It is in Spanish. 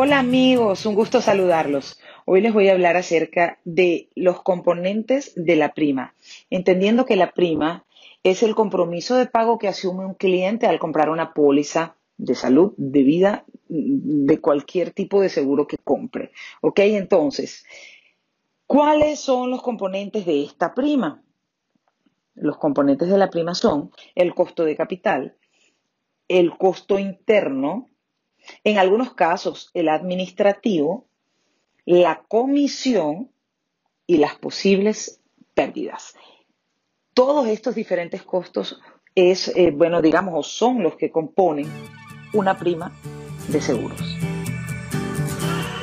Hola amigos, un gusto saludarlos. Hoy les voy a hablar acerca de los componentes de la prima, entendiendo que la prima es el compromiso de pago que asume un cliente al comprar una póliza de salud, de vida, de cualquier tipo de seguro que compre. ¿Ok? Entonces, ¿cuáles son los componentes de esta prima? Los componentes de la prima son el costo de capital, el costo interno, en algunos casos el administrativo, la comisión y las posibles pérdidas. Todos estos diferentes costos es, eh, bueno, digamos, son los que componen una prima de seguros.